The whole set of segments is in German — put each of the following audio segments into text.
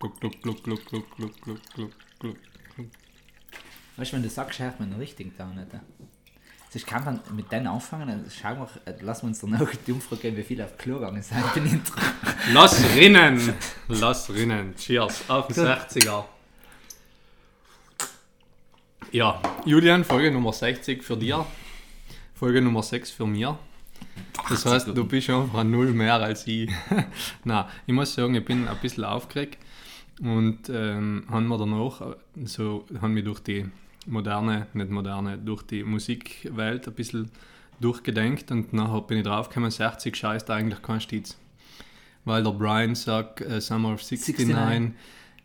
Gluck, gluck, gluck, gluck, gluck, gluck, gluck, gluck, gluck. Weißt du, wenn du sagst, hört man den richtigen Ton nicht. Sonst kann man mit denen anfangen, dann schauen wir, äh, lassen wir uns dann auch die Umfrage geben, wie viele auf Klo gegangen sind im Intro. Lass rinnen! Lass rinnen. Cheers. Auf den 60er. Ja, Julian, Folge Nummer 60 für dir. Folge Nummer 6 für mir. Das heißt, du bist einfach ein Null mehr als ich. Na, ich muss sagen, ich bin ein bisschen aufgeregt und ähm, haben wir danach äh, so haben wir durch die moderne, nicht moderne, durch die Musikwelt ein bisschen durchgedenkt und nachher bin ich draufgekommen, 60 scheißt eigentlich kein Stitz. Weil der Brian sagt äh, Summer of 69, 69.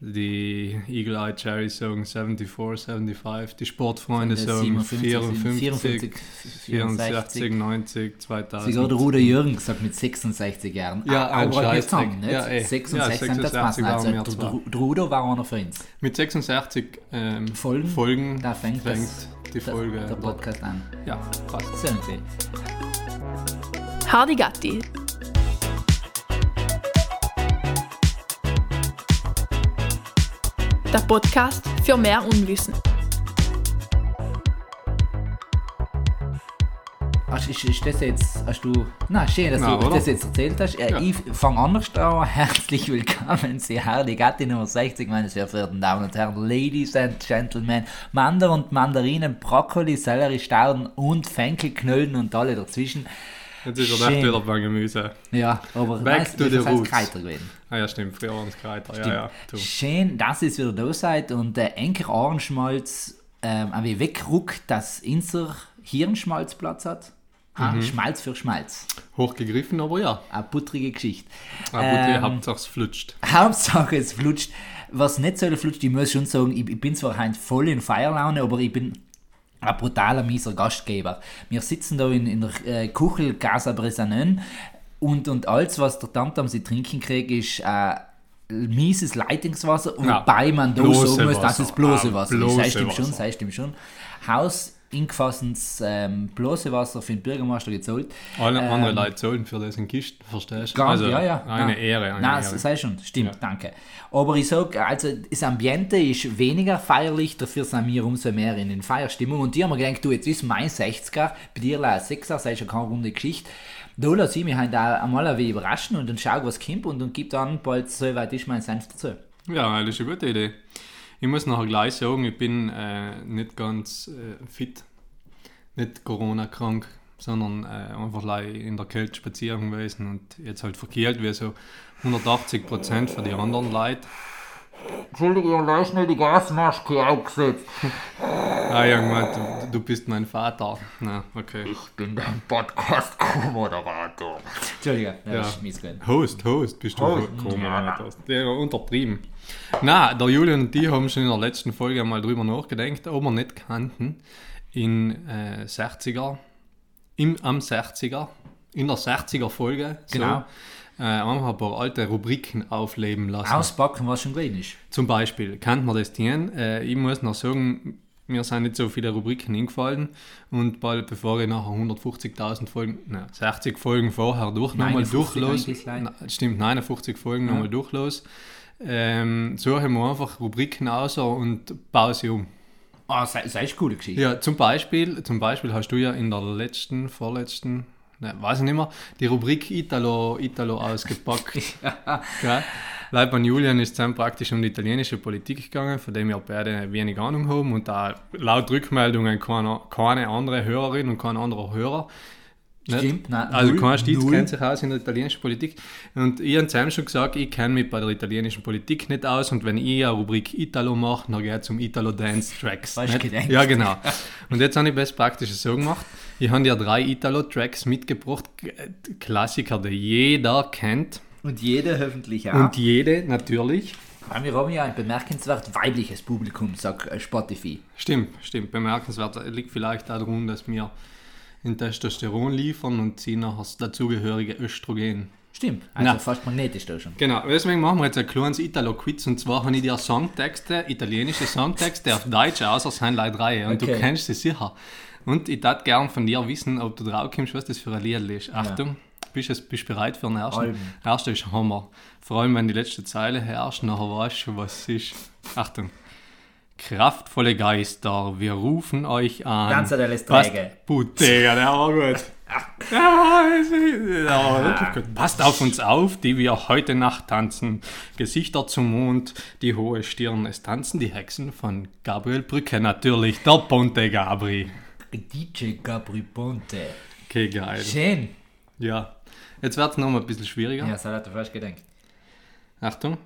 die Eagle Eye Cherry sagen 74, 75, die Sportfreunde sagen 57, 54, 64, 64, 90, 2000. Sogar der Ruder Jürgen gesagt mit 66 Jahren. Ja, Ah, ein nicht? Ja, ey. 66 Ja, sind das 66 passen. Also der, der, der Ruder war einer von uns. Mit 66 ähm, Folgen? Folgen Da fängt, das, die Folge. der, der Podcast an. ja, passt. Sehen Sie. Hardy Gatti. Der Podcast für mehr Unwissen. Hast, ist, ist das jetzt, hast du, na schön, dass Na, du oder? das jetzt erzählt hast. Äh, Ja. Ich fange anders an. Herzlich willkommen, Sie Hardy Gatti Nummer 60, meine sehr verehrten Damen und Herren, Ladies and Gentlemen, Mander und Mandarinen, Brokkoli, Sellerie, Stauden und Fenkelknöllen und alle dazwischen. Jetzt ist er Schön. echt wieder beim Gemüse. Ja, aber Back weißt to the das heißt roots. Kreiter gewesen. Ah ja, stimmt, früher waren es Kreiter. Ja, ja, du. Schön, dass ihr wieder da seid und der Enker Ohrenschmalz ähm, ein wenig wegruckt, dass unser Hirnschmalz Platz hat. Ah, Mhm. Schmalz für Schmalz. Hochgegriffen, aber ja. Eine buttrige Geschichte. Aber Ähm, habt es flutscht. Hauptsache es flutscht. Was nicht so flutscht, ich muss schon sagen, ich, ich bin zwar heute voll in Feierlaune, aber ich bin ein brutaler mieser Gastgeber. Wir sitzen da in, in der äh, Kuchel Casa Bresanen und, und alles, was der Tamtam sie trinken kriegt, ist äh, mieses Leitungswasser, Ja, wobei man da sagen muss, dass Wasser. es bloße Ah, Wasser ist. bloße Sei stimmt schon, Wasser. sei stimmt schon. Haus ingefassenes ähm, bloße Wasser für den Bürgermeister gezahlt. Alle ähm, andere Leute zahlen für das in Kisten, verstehst du? Also, ja, ja. Eine Nein. Ehre. Eine Nein, Ehre. sei schon, stimmt, Ja. danke. Aber ich sage, also das Ambiente ist weniger feierlich, dafür sind wir umso mehr in den Feierstimmung. Und die haben mir gedacht, du, jetzt ist mein 60er, bei dir ein 6er, sei schon keine runde Geschichte. Da lasse ich mich halt auch einmal ein wenig überraschen und dann schau, was kommt und dann gibt dann bald so weit ist mein Senf dazu. Ja, das ist eine gute Idee. Ich muss nachher gleich sagen, ich bin äh, nicht ganz äh, fit, nicht Corona-krank, sondern äh, einfach in der Kälte spazieren gewesen und jetzt halt verkehrt wie so 180 Prozent für die anderen Leute. Entschuldigung, da ist nicht die Gasmaske aufgesetzt. Ah, ja, gemeint, du, bist mein Vater. Na, okay. Ich bin dein Podcast-Co-Moderator. Entschuldigung, ja, Ja. das ist mies gewesen. Host, Host, bist du. Corona. Der untertrieben. Na, der Julian und die haben schon in der letzten Folge mal drüber nachgedacht, ob wir nicht kannten in äh, 60er, im, am 60er, in der 60er Folge, so, Genau. äh, einfach ein paar alte Rubriken aufleben lassen. Auspacken, was schon gewesen ist. Zum Beispiel, kennt man das Tieren? Äh, ich muss noch sagen, mir sind nicht so viele Rubriken eingefallen und bald bevor ich nachher 150.000 Folgen, nein, 60 Folgen vorher durch, nochmal 59 durchlos. Na, stimmt, 59 Folgen nochmal durchlos, ähm, suche mir einfach Rubriken aus und baue sie um. Ah, sei, sei eine coole Geschichte. Ja, zum Beispiel, zum Beispiel hast du ja in der letzten, vorletzten, ne, weiß ich nicht mehr, die Rubrik Italo, Italo ausgepackt. ja. Leib an Julian ist dann praktisch um die italienische Politik gegangen, von dem wir beide wenig Ahnung haben und da laut Rückmeldungen keine, keine andere Hörerin und kein anderer Hörer. Stimmt, nein, also null, kein null. kennt sich aus in der italienischen Politik. Und ich habe zusammen schon gesagt, ich kenne mich bei der italienischen Politik nicht aus und wenn ich eine Rubrik Italo mache, dann geht es um Italo Dance Tracks. Gedacht? Ja, genau. Und jetzt habe ich das praktisch so gemacht. Ich habe dir drei Italo-Tracks mitgebracht, K- Klassiker, die jeder kennt. Und jeder hoffentlich auch. Und jede natürlich. Weil wir haben ja ein bemerkenswert weibliches Publikum, sagt äh, Spotify. Stimmt, stimmt. Bemerkenswert liegt vielleicht darum, dass wir in Testosteron liefern und sie nachher das dazugehörige Östrogen. Stimmt, also Na. fast magnetisch da schon. Genau, deswegen machen wir jetzt ein kleines Italo-Quiz und zwar habe ich dir Songtexte, italienische Songtexte auf Deutsch außer sein Leid Reihe und du Okay. kennst sie sicher. Und ich würde gern von dir wissen, ob du drauf kommst, was das für ein Lied ist. Achtung, Bist du bist bereit für den ersten? Allem. Der erste ist Hammer. Vor allem, wenn die letzte Zeile herrscht, nachher weißt du, was es ist. Achtung. Kraftvolle Geister, wir rufen euch an. Puttega, der war gut. Ja, es ist- der war wirklich gut. Passt auf uns auf, die wir heute Nacht tanzen. Gesichter zum Mond, die hohe Stirn. Es tanzen die Hexen von Gabriel Brücke, natürlich. Der Ponte Gabri. DJ Gabri Ponte. Okay, geil. Schön. Ja. Jetzt wird es nochmal ein bisschen schwieriger. Ja, so hat er fast gedacht. Achtung.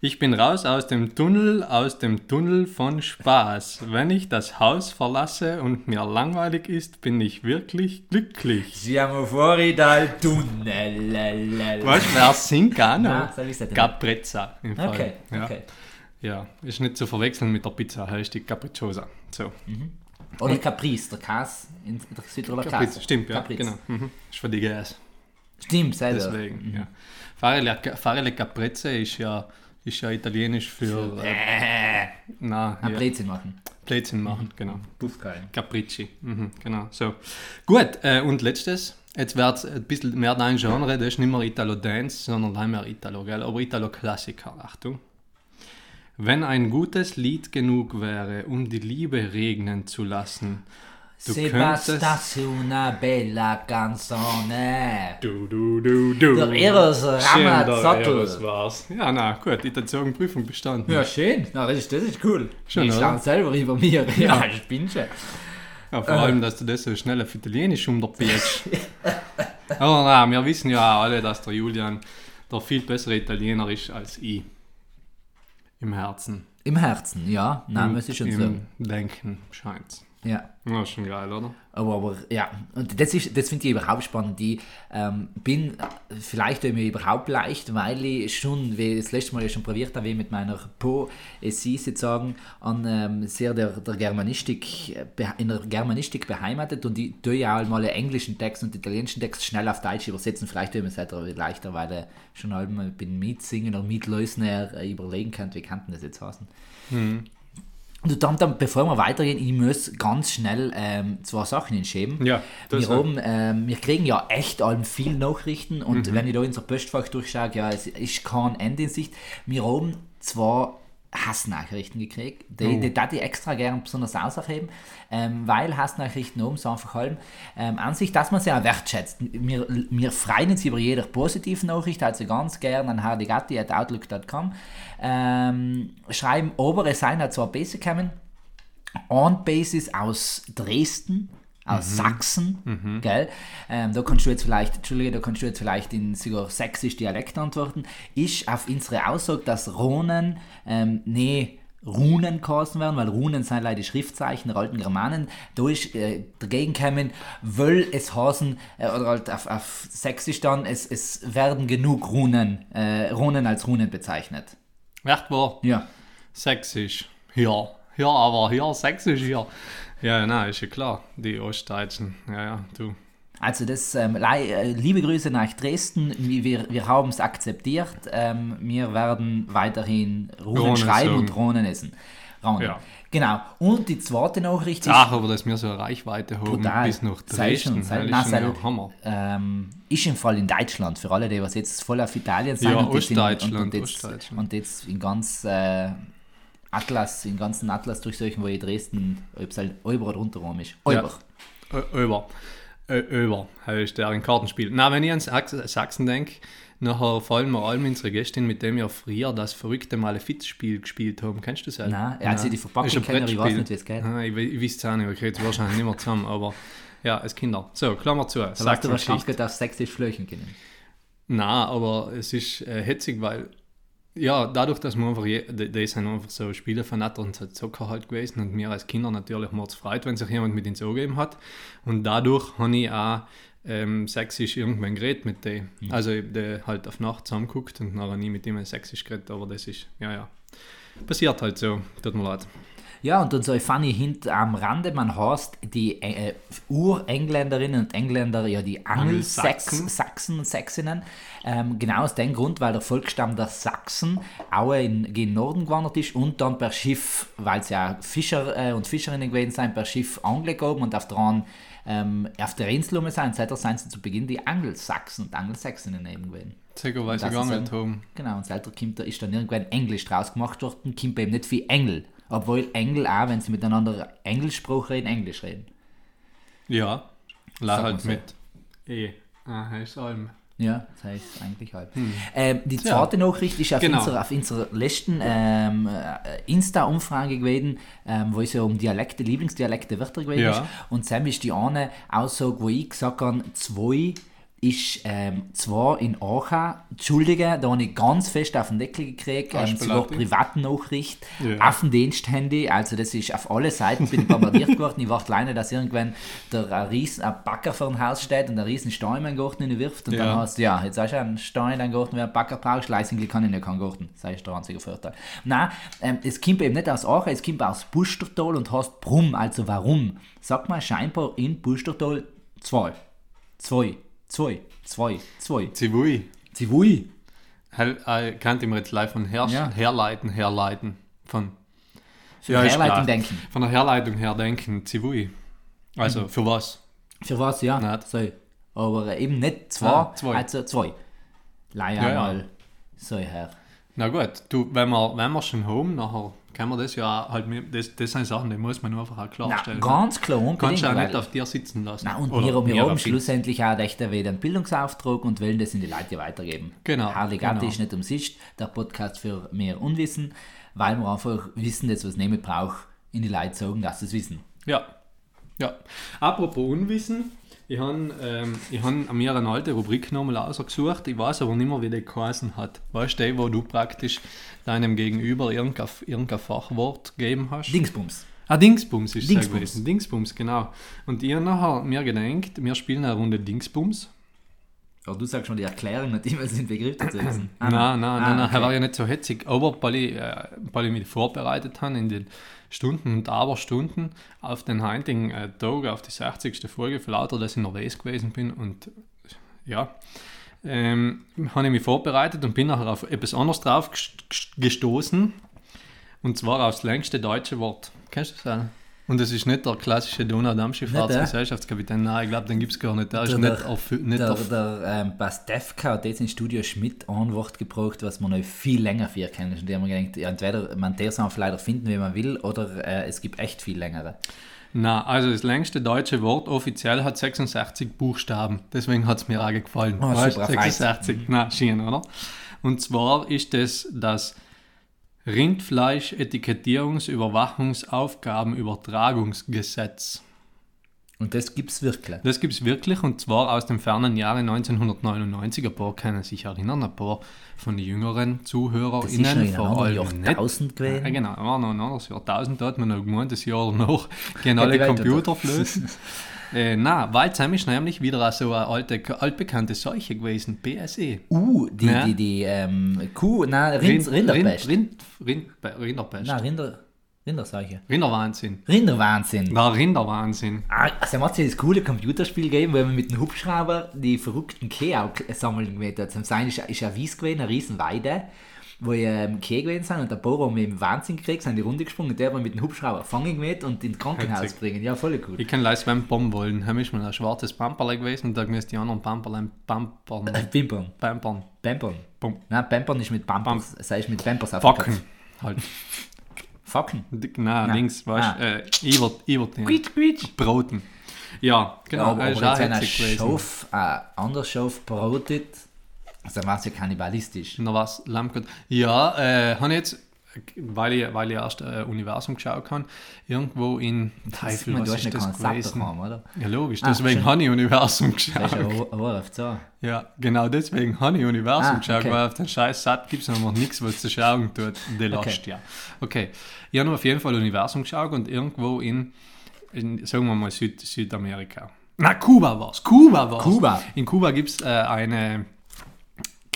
Ich bin raus aus dem Tunnel, aus dem Tunnel von Spaß. Wenn ich das Haus verlasse und mir langweilig ist, bin ich wirklich glücklich. Siamo fuori dal tunnel. Weißt du, wer singt gar sagen? Caprezza. Im Fall. Okay, ja. okay. Ja, ist nicht zu verwechseln mit der Pizza, heißt die Capricciosa. So. Oder Caprice, der Käse in der Südtiroler Capriz, Käse. stimmt, ja, Capriz. genau. Mhm. Ist für die GS. Stimmt, sei. Deswegen, ja. Farelle, Farelle Caprezza ist ja, ist ja italienisch für, äh, Äh, na, ein ja, Blödsinn machen. Blödsinn machen, genau. Buffgeil. Capricci, mhm, genau. So. Gut, äh, und letztes, jetzt wird es ein bisschen mehr dein Genre, das ist nicht mehr Italo-Dance, sondern mehr Italo, gell? aber Italo-Klassiker, Achtung. Wenn ein gutes Lied genug wäre, um die Liebe regnen zu lassen, du Se könntest... bastasse una bella canzone. Du, du, du, du. Der Eros Ramazzotti. War's. Ja, na, gut, ich habe Prüfung bestanden. Ja, schön. Na, das, ist, das ist cool. Schön, ich staune selber über mir. Ja, ich bin schon. Ja, vor allem, dass du das so schnell auf Italienisch unterbietst. Aber na, wir wissen ja alle, dass der Julian der viel bessere Italiener ist als ich. Im Herzen. Im Herzen, ja. Nein, Im- muss ich schon Im sagen. Denken scheint's. Ja. Ja, ist schon geil, oder? Aber, aber ja, und das, ist- das finde ich überhaupt spannend. Ich ähm, bin vielleicht mir überhaupt leicht, weil ich schon, wie das letzte Mal ja schon probiert habe, mit meiner Poesie sozusagen an ähm, sehr der, der Germanistik, in der Germanistik beheimatet und ich tue ja auch mal englischen Text und italienischen Text schnell auf Deutsch übersetzen. Vielleicht tue ich mir es halt leichter, weil ich schon einmal bin mitsingen oder mitlösen äh, überlegen kann, wie kann denn das jetzt heißen. Und dann, dann, bevor wir weitergehen, ich muss ganz schnell ähm, zwei Sachen hinschieben. Ja, wir, haben, ähm, wir kriegen ja echt allem viel Nachrichten und Mhm. wenn ich da in unser Postfach durchschaue, ja, es ist kein Ende in Sicht. Wir haben zwei Hassnachrichten gekriegt, die, Oh. die darf ich extra gern besonders ausheben, ähm, weil Hassnachrichten so einfach allem ähm, an sich, dass man sie auch wertschätzt. Wir, wir freuen uns über jede positive Nachricht, also ganz gern an hardigatti.outlook.com ähm, schreiben, aber es seien auch zwei Basic gekommen, On-Basis aus Dresden, aus Sachsen, gell? Ähm, da kannst du jetzt vielleicht, Entschuldige, da kannst du jetzt vielleicht in sogar sächsisch Dialekt antworten, ist auf unsere Aussage, dass Ronen ähm, nee Runen geheißen werden, weil Runen sind leider die Schriftzeichen der alten Germanen. Da ist äh, dagegen gekommen, will es heißen, äh, oder halt auf, auf Sächsisch dann, es, es werden genug Runen, äh, Runen als Runen bezeichnet. Echt wahr? Ja. Sächsisch. Ja. Ja, aber hier, Sächsisch hier. Ja, na, ist ja klar. Die Ostdeutschen. Ja, ja, du. Also das, ähm, äh, liebe Grüße nach Dresden, wir, wir, haben es akzeptiert, ähm, wir werden weiterhin Runen Runen schreiben und Runen essen. Runen. Ja. Genau. Und die zweite Nachricht ist, Ach, aber dass wir so eine Reichweite haben Brutal. bis nach Sei schon, Dresden. sei- schon sei- ja Hammer. ähm, ist im Fall in Deutschland, für alle, die was jetzt voll auf Italien sind Ja, und, jetzt in, und, und, jetzt, und jetzt in ganz äh, Atlas, in ganzen Atlas durchsuchen, wo ich Dresden, ob es halt über oder unter Rom ist. Ja. Über. Ö- Über. Ö- Über heißt der ein Kartenspiel. Na, wenn ich an Sachs Sachsen denke, nachher fallen mir allem unsere Gästin, mit dem wir früher das verrückte Malefiz-Spiel gespielt haben. Kennst du das? Nein, also die Verpackung kenne ich, ich weiß nicht, wie es geht. Ah, ich, ich weiß es auch nicht, ich kriege es wahrscheinlich nicht mehr zusammen, aber ja, als Kinder. So, Klammer zu. Da weißt du. Kampf auf sächsisch flöchen können. Nein, aber es ist äh, hetzig, weil ja, dadurch, dass wir einfach, je, die, sind einfach so Spielevernatter und so Zocker halt gewesen und mir als Kinder natürlich mords freut, wenn sich jemand mit ins Auge gegeben hat. Und dadurch habe ich auch ähm, sächsisch irgendwann geredet mit denen. Also ich hab die halt auf Nacht zusammengeguckt und nachher nie mit ihm sächsisch geredet, aber das ist, ja, ja. Passiert halt so, tut mir leid. Ja, und dann so ein funny Hint am Rande, man heißt die äh, Urengländerinnen und Engländer, ja die Angelsachsen. Sachsen und Sächsinnen, ähm, genau aus dem Grund, weil der Volksstamm der Sachsen auch in gen Norden gewandert ist und dann per Schiff, weil es ja Fischer äh, und Fischerinnen gewesen sind, per Schiff angekommen und auf dran ähm, auf der Insel um sein, seither sind sie zu Beginn die Angelsachsen und Angelsächsinnen eben gewesen. Sicher ist nicht, ein- Tom. Genau, und seither kommt, da ist dann irgendwann Englisch draus gemacht worden, kommt eben nicht wie Engel. Obwohl Engel auch, wenn sie miteinander Englischspruch reden, Englisch reden. Ja, la Sag halt mal so. mit E. Ah, heißt Alm. Ja, das heißt eigentlich halt. Ähm, die zweite Nachricht ist auf, Genau. unserer, auf unserer letzten ähm, äh, Insta-Umfrage gewesen, ähm, wo es ja um Dialekte, Lieblingsdialekte Wörter gewesen Ja. ist. Und Sam ist die eine Aussage, wo ich gesagt habe, zwei ist ähm, zwar in Aachen, Entschuldige, da habe ich ganz fest auf den Deckel gekriegt, ähm, Hast du zwar Platin? Privatnachricht, Ja. auf dem Diensthandy, also das ist auf alle Seiten bin ich bombardiert geworden. Ich warte alleine, dass irgendwann der ein riesen ein Backer vor dem Haus steht und ein riesen Stein in Garten wirft und Ja. dann hast du, ja, jetzt hast du einen Stein in Garten, wer einen Backer brauchst, Leisingl kann ich nicht keinen Garten. Das ist der einzige Vorteil. Nein, ähm, es kommt eben nicht aus Aachen, es kommt aus Bustertal und heißt Brumm, also warum? Sag mal scheinbar in Bustertal zwei. Zwei. Zwei. Zwei. Zwei. Zivui. Zivui. Hel, äh, ich mir jetzt live von her, Ja. herleiten, herleiten. Von, Für Ja, Herleitung denken. von der Herleitung her denken, Zivui. Also, für was? Für was, ja. Nicht. So. Aber eben nicht zwei, Ah, zwei. also zwei. Leih Ja, ja. einmal so her. Na gut, du, wenn wir, wenn wir schon haben, nachher kann man das ja halt, mit- das, das sind Sachen, die muss man einfach auch Na, klarstellen. ganz klar, unbedingt. Kannst du auch nicht auf dir sitzen lassen. Na, und Oder wir, wir haben schlussendlich auch echt wieder einen Bildungsauftrag und wollen das in die Leute weitergeben. Genau, Harligati genau. ist nicht umsonst der Podcast für mehr Unwissen, weil wir einfach wissen, das, was nehmen braucht, in die Leute sagen, dass sie es wissen. Ja. ja. Apropos Unwissen, ich habe ähm, ich hab mir eine alte Rubrik nochmal ausgesucht, ich weiß aber nicht mehr, wie die geheißen hat. Weißt du, wo du praktisch deinem Gegenüber irgendein, irgendein Fachwort gegeben hast? Dingsbums. Ah, Dingsbums ist es Dingsbums. gewesen. Dingsbums, genau. Und ich habe nachher mir gedacht, wir spielen eine Runde Dingsbums. Ja, du sagst schon die Erklärung, nicht immer den Begriff dazu wissen. Ah, Nein, nein, nein, nein, okay. er war ja nicht so hetzig. Aber weil ich, äh, weil ich mich vorbereitet habe in den Stunden und Aberstunden auf den heutigen äh, Tag, auf die 60. Folge, für lauter, dass ich nervös gewesen bin und ja, ähm, habe ich mich vorbereitet und bin nachher auf etwas anderes drauf gest- gest- gestoßen und zwar aufs längste deutsche Wort. Kennst du das? Und das ist nicht der klassische Donau-Damm-Schifffahrtsgesellschaftskapitän, nein, ich glaube, den gibt es gar nicht. Der ist Der- nicht, der- erfü- nicht Der, erf- der ähm, Pastewka hat jetzt in Studio Schmidt ein Wort gebraucht, was man noch viel länger für kennen. Und die haben gedacht, entweder man der es leider finden, wie man will, oder äh, es gibt echt viel längere. Na, also das längste deutsche Wort offiziell hat 66 Buchstaben. Deswegen hat es mir auch gefallen. Oh, Weißt, super, 66. Na, schön, oder? Und zwar ist es das Rindfleisch-Etikettierungs-Überwachungsaufgabenübertragungsgesetz. Und das gibt es wirklich. Das gibt es wirklich und zwar aus dem fernen Jahre 1999. Ein paar können sich erinnern, ein paar von den jüngeren Das ist ZuhörerInnen schon vor allem nicht. Jahrtausend gewesen. Ja, genau, war noch ein anderes Jahrtausend, da hat man noch gemeint, das Jahr danach gehen alle die Welt Computer flöten. äh, na, weil Sam ist nämlich wieder so eine alte, altbekannte Seuche gewesen, BSE. Uh, die, Ja. die, die ähm, Kuh, nein, Rind, Rinderpest. Rind, Rind, Rind, Rinderpest. Nein, Rinder, Rinderseuche. Rinderwahnsinn. Rinderwahnsinn. Na, Rinderwahnsinn. Ah, also hat es das coole Computerspiel gegeben, wo man mit dem Hubschrauber die verrückten Kühe auch sammeln gewesen hat. Zum Sein ist, ist eine Wies gewesen, eine riesen Wo ähm, Kühe gewesen sind und der Bauer haben eben Wahnsinn gekriegt, sind die Runde gesprungen und der hat mit dem Hubschrauber fangen gewesen und ins Krankenhaus Hetzig. bringen. Ja, voll cool. Ich kann leise beim Bomben wollen. Da ist mal ein schwarzes Pamperle gewesen und da müssen die anderen Pamperlein Pampern. Äh, Pimpern. Pampern. Pampern. Nein, Pampern ist mit Pampers. Das heißt mit Pampers auf Facken. Halt. Facken. Nein, Nein. links, weißt du, Ah. äh, Iwert, Iwert, Quietsch, quietsch. Broten. Ja, genau, Ja, aber, das ist aber auch jetzt ein. Schaf äh, anders Schaf brotet, also war es ja kannibalistisch. Na was, Lammkot. Ja, äh, habe jetzt, weil ich, weil ich erst äh, Universum geschaut habe, irgendwo in Teufel, was du ist das gewesen? daheim, oder? Ja, logisch, Ah, deswegen habe ich Universum Das ist geschaut. ja genau deswegen habe ich Universum Ah, geschaut, okay. weil auf den scheiß Sat gibt es einfach nichts, was zu schauen tut. The Lost, ja. Okay, ich habe auf jeden Fall Universum geschaut und irgendwo in, in sagen wir mal, Süd, Südamerika. Na, Kuba war es. Kuba war Kuba. In Kuba gibt es äh, eine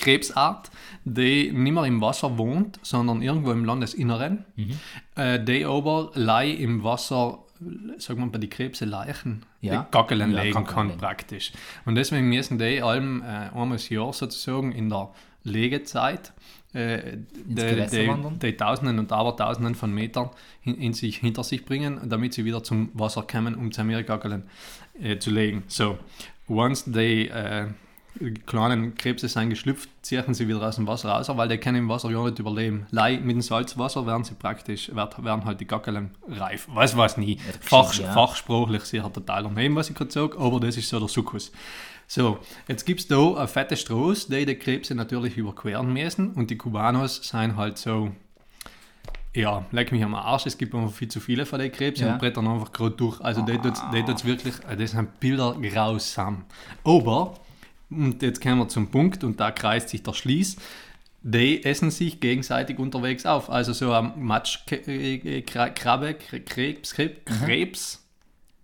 Krebsart, die nicht mehr im Wasser wohnt, sondern irgendwo im Landesinneren. Mhm. Äh, die aber lei im Wasser, sagen wir bei die Krebse Leichen, Ja. die Gackelen Ja, legen Gackeln kann legen. praktisch. Und deswegen müssen die allem äh, einmal das Jahr sozusagen in der Legezeit äh, die, die, die Tausenden und Abertausenden von Metern in, in sich, hinter sich bringen, damit sie wieder zum Wasser kommen, um zu Meergackeln äh, zu legen. So, once die äh, kleinen Krebse sind geschlüpft, ziehen sie wieder aus dem Wasser raus, weil die können im Wasser gar nicht überleben. Lei mit dem Salzwasser werden sie praktisch, werd- werden halt die Gackeln reif. Weiß was nie. Fach, ja. Fachsprachlich sicher total daneben, was ich gerade sage, aber das ist so der Sukkus. So, jetzt gibt es da eine fette Straße, die die Krebse natürlich überqueren müssen und die Kubanos sind halt so, ja, leck mich am Arsch, es gibt einfach viel zu viele von den Krebsen Ja. und brettern einfach gerade durch. Also die tut's, die tut's wirklich, äh, das sind Bilder grausam. Aber, und jetzt kommen wir zum Punkt und da kreist sich der Schließ, die essen sich gegenseitig unterwegs auf. Also so ein Matschkrabbe, Krebs, Krebs, Krebs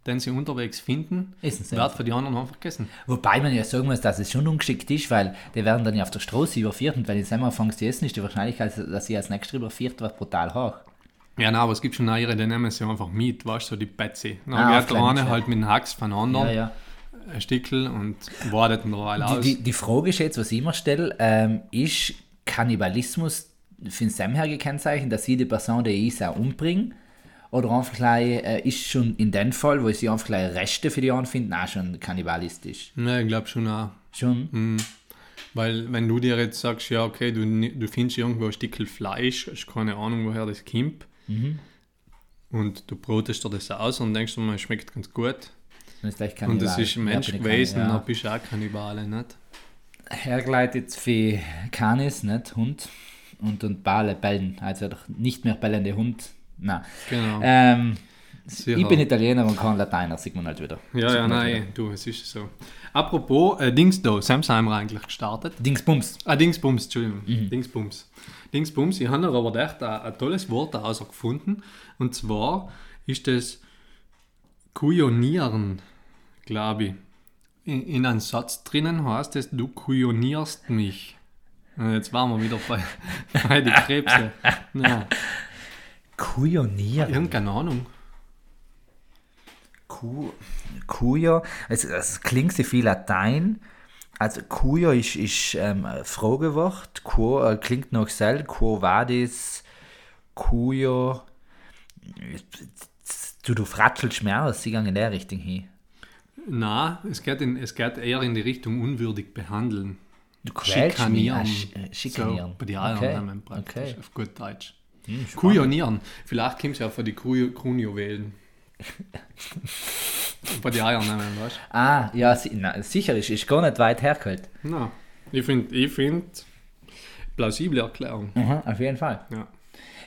den sie unterwegs finden, Essen sie wird für die anderen einfach gegessen. Wobei man ja sagen muss, dass es schon ungeschickt ist, weil die werden dann ja auf der Straße überführt und wenn ich einmal anfangen zu essen, ist die Wahrscheinlichkeit, dass sie als nächstes überführt wird, brutal hoch. Ja, nein, aber es gibt schon ihre, die nehmen sie einfach mit, weißt du, so die Betsy. Dann Ah, geht der eine halt mit dem Hax von anderen, Ja, ja. Ein Stickel und wartet eine Weile aus. Die, die, die Frage ist jetzt, was ich immer stelle, ähm, ist Kannibalismus für den Sam her gekennzeichnet, dass sie die Person, die ich auch umbringe? Oder einfach gleich, äh, ist schon in dem Fall, wo sie einfach gleich Reste für die anfinden, auch schon kannibalistisch? ja, ich glaube schon auch. Schon? Weil wenn du dir jetzt sagst, ja okay, du, du findest irgendwo ein Stückel Fleisch, hast keine Ahnung, woher das kommt, Mhm. und du brotest dir das aus und denkst es schmeckt ganz gut, Ist gleich und das ist ein Mensch gewesen, dann ja. bist du auch Kannibale, nicht? hergeleitet für Canis, nicht Hund. Und, und Bale, bellen. Also nicht mehr bellende Hund. Nein. Genau. Ähm, ich bin Italiener und kann Lateiner, sieht man halt wieder. ja, Sieht ja, man halt nein, du, es ist so. Apropos, äh, Dings da, Samsheimer eigentlich gestartet. wieder. Dingsbums. Ah, Dingsbums, Entschuldigung. Mhm. Dingsbums. Dingsbums, ich habe aber echt ein, ein tolles Wort daraus gefunden. Und zwar ist das Kujonieren, glaube ich. In, in einem Satz drinnen heißt es, du kujonierst mich. Jetzt waren wir wieder bei, bei den Krebse. Ja, Kujonieren. irgendeine Ahnung. Ku, Kujo, also es klingt sehr viel Latein. Also Kujo ist, ist ähm, ein Fragewort. Quo äh, klingt nach Sel. Quo vadis? Kujo. Du, du fratschelst mehr aus, sie gehen in der Richtung hin. Na, es geht, in, es geht eher in die Richtung unwürdig behandeln. Du quälst mich. Ah, Schikanieren. sch- äh, schikanieren. So, bei den Eiern Okay, nehmen praktisch, okay. auf gut Deutsch. Hm. Kujonieren. Vielleicht kommt es ja von den Kronjuwelen. bei den Eiern nehmen, weißt du? Ah, ja, si na, sicher, ist, ist gar nicht weit hergeholt. Na, ich finde, ich find, plausible Erklärung. Mhm, auf jeden Fall. Ja.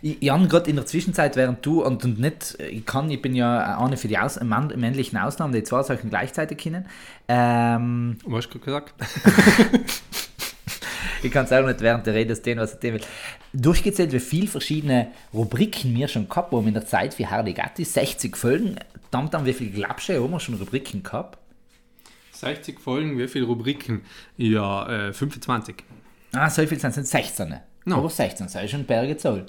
Ich, ich habe gerade in der Zwischenzeit, während du und, und nicht, ich kann, ich bin ja eine für die Aus Mann, männlichen Ausnahmen, die zwei Sachen gleichzeitig kennen. Ähm, Was hast du gerade gesagt? ich kann es auch nicht während der Rede stehen, was ich will. Durchgezählt, wie viele verschiedene Rubriken wir schon gehabt haben in der Zeit für Hardy Gatti. 60 Folgen. Dann, dann wie viele Glapsche haben wir schon Rubriken gehabt? 60 Folgen, wie viele Rubriken? Ja, äh, 25. Ah, so viel sind es 16. No. Aber 16, das ist schon Berge Zoll.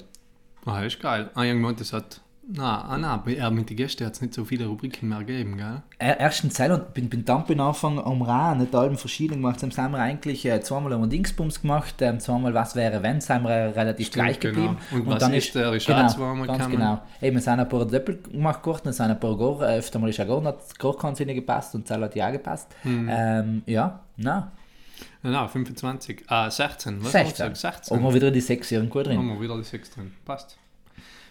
Ah, ist geil. Ah, irgendwann, das hat. Na, ah, na, bei- äh, mit den Gästen hat es nicht so viele Rubriken mehr gegeben, gell? Er- ersten Teil und bin, bin dann bin Anfang am Rad, nicht allem verschieden gemacht. Jetzt haben wir eigentlich äh, zweimal um Dingsbums gemacht, ähm, zweimal was wäre wenn, sind wir relativ Stimmt, gleich geblieben. genau. Und was ist der, ist auch genau, zweimal ganz gekommen. genau. Eben, es sind ein paar Doppel gemacht geworden, es sind ein paar gar, äh, öfter mal ist auch gar gar keins nicht gepasst und Zahl hat ja auch gepasst. Mhm. Ähm, ja, na, Na, 25. Ah, 16. Was hast du 16. gesagt? 16. Und wir wieder die 6 irgendwo drin. Haben wir wieder die 6 drin. Passt.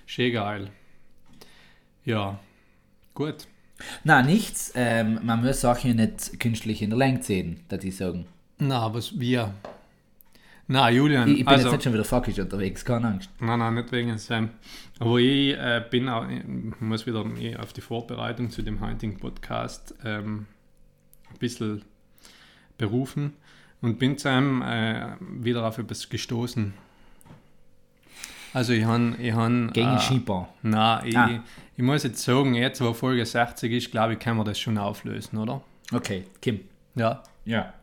Schön geil. Ja, gut. Na, nichts, ähm, man muss Sachen nicht künstlich in der Länge ziehen, dass ich sagen. Na, was wir. Na, Julian, Ich, ich bin also, jetzt nicht schon wieder fuckisch unterwegs, keine Angst. nein, nein, nicht wegen Sam. Aber ich äh, bin auch, ich muss wieder eh auf die Vorbereitung zu dem heutigen Podcast ähm, ein bisschen berufen und bin zu einem äh, wieder auf etwas gestoßen. Also ich habe ich han, Gegen äh, Skibar. Na, ich, Ah. ich muss jetzt sagen, jetzt wo Folge 60 ist, glaube ich, kann man das schon auflösen, oder? Okay, Kim. Ja. Ja.